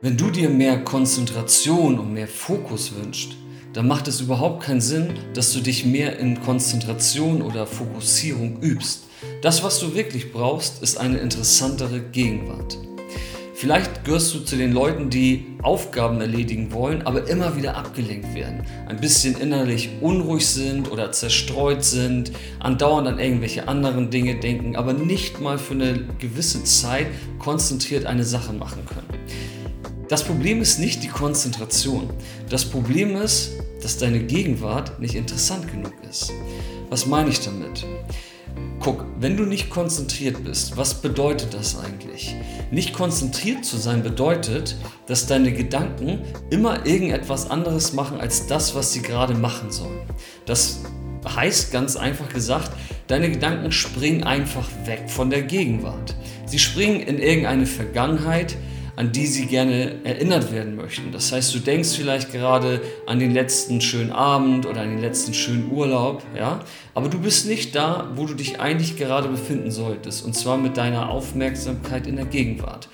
Wenn du dir mehr Konzentration und mehr Fokus wünschst, dann macht es überhaupt keinen Sinn, dass du dich mehr in Konzentration oder Fokussierung übst. Das, was du wirklich brauchst, ist eine interessantere Gegenwart. Vielleicht gehörst du zu den Leuten, die Aufgaben erledigen wollen, aber immer wieder abgelenkt werden, ein bisschen innerlich unruhig sind oder zerstreut sind, andauernd an irgendwelche anderen Dinge denken, aber nicht mal für eine gewisse Zeit konzentriert eine Sache machen können. Das Problem ist nicht die Konzentration. Das Problem ist, dass deine Gegenwart nicht interessant genug ist. Was meine ich damit? Guck, wenn du nicht konzentriert bist, was bedeutet das eigentlich? Nicht konzentriert zu sein bedeutet, dass deine Gedanken immer irgendetwas anderes machen als das, was sie gerade machen sollen. Das heißt ganz einfach gesagt, deine Gedanken springen einfach weg von der Gegenwart. Sie springen in irgendeine Vergangenheit, an die sie gerne erinnert werden möchten. Das heißt, du denkst vielleicht gerade an den letzten schönen Abend oder an den letzten schönen Urlaub, ja, aber du bist nicht da, wo du dich eigentlich gerade befinden solltest, und zwar mit deiner Aufmerksamkeit in der Gegenwart.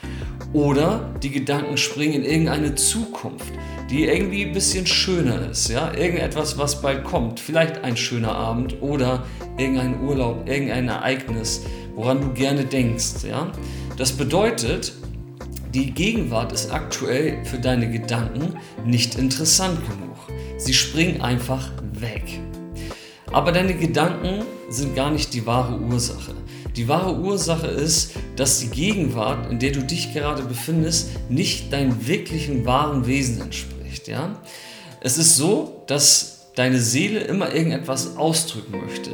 Oder die Gedanken springen in irgendeine Zukunft, die irgendwie ein bisschen schöner ist, ja, irgendetwas, was bald kommt, vielleicht ein schöner Abend oder irgendein Urlaub, irgendein Ereignis, woran du gerne denkst, ja. Das bedeutet, die Gegenwart ist aktuell für deine Gedanken nicht interessant genug. Sie springen einfach weg. Aber deine Gedanken sind gar nicht die wahre Ursache. Die wahre Ursache ist, dass die Gegenwart, in der du dich gerade befindest, nicht deinem wirklichen wahren Wesen entspricht. Ja? Es ist so, dass deine Seele immer irgendetwas ausdrücken möchte.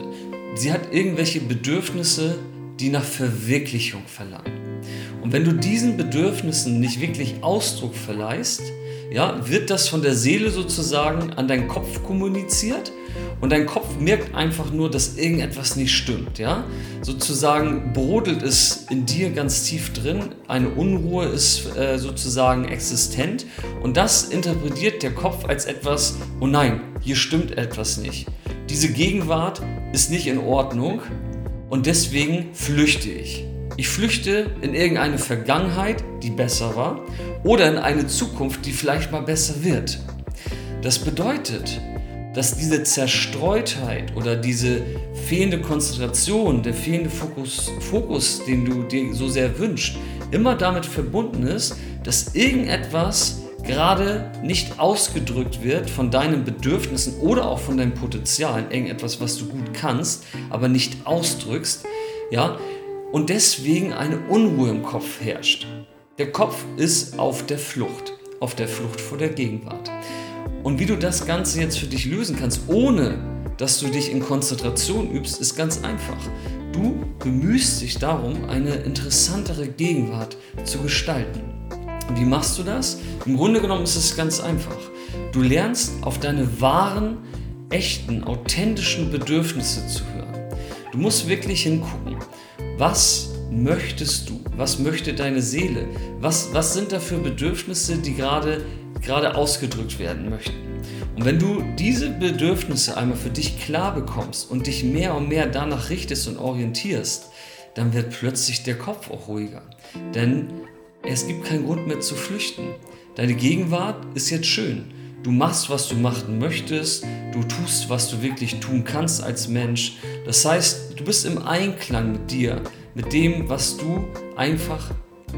Sie hat irgendwelche Bedürfnisse, die nach Verwirklichung verlangen. Und wenn du diesen Bedürfnissen nicht wirklich Ausdruck verleihst, ja, wird das von der Seele sozusagen an deinen Kopf kommuniziert und dein Kopf merkt einfach nur, dass irgendetwas nicht stimmt. Ja? Sozusagen brodelt es in dir ganz tief drin, eine Unruhe ist äh, sozusagen existent und das interpretiert der Kopf als etwas, oh nein, hier stimmt etwas nicht. Diese Gegenwart ist nicht in Ordnung und deswegen flüchte ich. Ich flüchte in irgendeine Vergangenheit, die besser war, oder in eine Zukunft, die vielleicht mal besser wird. Das bedeutet, dass diese Zerstreutheit oder diese fehlende Konzentration, der fehlende Fokus, Fokus, den du dir so sehr wünschst, immer damit verbunden ist, dass irgendetwas gerade nicht ausgedrückt wird von deinen Bedürfnissen oder auch von deinem Potenzial, irgendetwas, was du gut kannst, aber nicht ausdrückst, ja, und deswegen eine Unruhe im Kopf herrscht. Der Kopf ist auf der Flucht, auf der Flucht vor der Gegenwart. Und wie du das Ganze jetzt für dich lösen kannst, ohne dass du dich in Konzentration übst, ist ganz einfach. Du bemühst dich darum, eine interessantere Gegenwart zu gestalten. Wie machst du das? Im Grunde genommen ist es ganz einfach. Du lernst auf deine wahren, echten, authentischen Bedürfnisse zu hören. Du musst wirklich hingucken. Was möchtest du? Was möchte deine Seele? Was, was sind da für Bedürfnisse, die gerade, gerade ausgedrückt werden möchten? Und wenn du diese Bedürfnisse einmal für dich klar bekommst und dich mehr und mehr danach richtest und orientierst, dann wird plötzlich der Kopf auch ruhiger. Denn es gibt keinen Grund mehr zu flüchten. Deine Gegenwart ist jetzt schön. Du machst, was du machen möchtest. Du tust, was du wirklich tun kannst als Mensch. Das heißt, du bist im Einklang mit dir, mit dem, was du einfach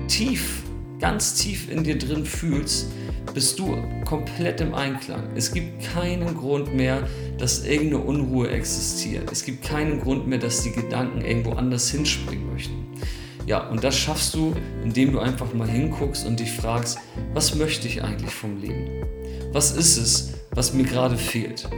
tief, ganz tief in dir drin fühlst, bist du komplett im Einklang. Es gibt keinen Grund mehr, dass irgendeine Unruhe existiert. Es gibt keinen Grund mehr, dass die Gedanken irgendwo anders hinspringen möchten. Ja, und das schaffst du, indem du einfach mal hinguckst und dich fragst, was möchte ich eigentlich vom Leben? was ist es, was mir gerade fehlt.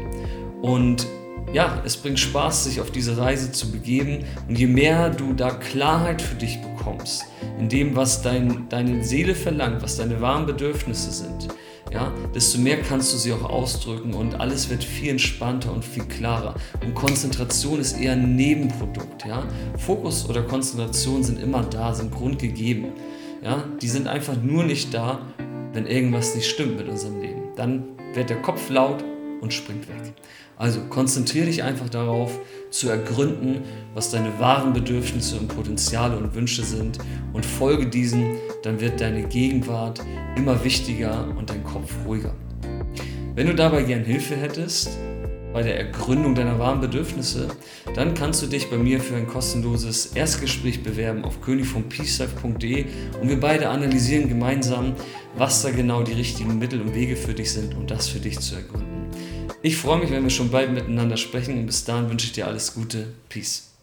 Und ja, es bringt Spaß, sich auf diese Reise zu begeben. Und je mehr du da Klarheit für dich bekommst, in dem, was dein, deine Seele verlangt, was deine wahren Bedürfnisse sind, ja, desto mehr kannst du sie auch ausdrücken und alles wird viel entspannter und viel klarer. Und Konzentration ist eher ein Nebenprodukt. Ja? Fokus oder Konzentration sind immer da, sind grundgegeben. Ja? Die sind einfach nur nicht da, wenn irgendwas nicht stimmt mit unserem Leben. Dann wird der Kopf laut und springt weg. Also konzentriere dich einfach darauf, zu ergründen, was deine wahren Bedürfnisse und Potenziale und Wünsche sind und folge diesen, dann wird deine Gegenwart immer wichtiger und dein Kopf ruhiger. Wenn du dabei gern Hilfe hättest, bei der Ergründung deiner wahren Bedürfnisse, dann kannst du dich bei mir für ein kostenloses Erstgespräch bewerben auf königvompeacelife.de und wir beide analysieren gemeinsam, was da genau die richtigen Mittel und Wege für dich sind, um das für dich zu ergründen. Ich freue mich, wenn wir schon bald miteinander sprechen und bis dahin wünsche ich dir alles Gute. Peace.